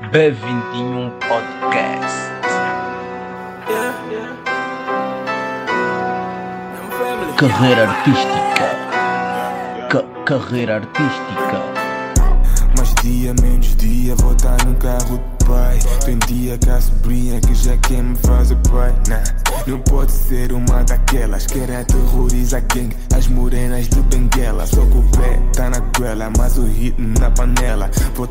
B21 Podcast. Carreira artística. Ca carreira artística. Mais dia, menos dia, vou estar no carro de pai. Tem dia que a sobrinha que já quer me fazer pai. Nah, não pode ser uma daquelas. que era aterrorizar gang, as morenas de Benguela. Só que o pé tá na goela, mas o hit na panela. Vou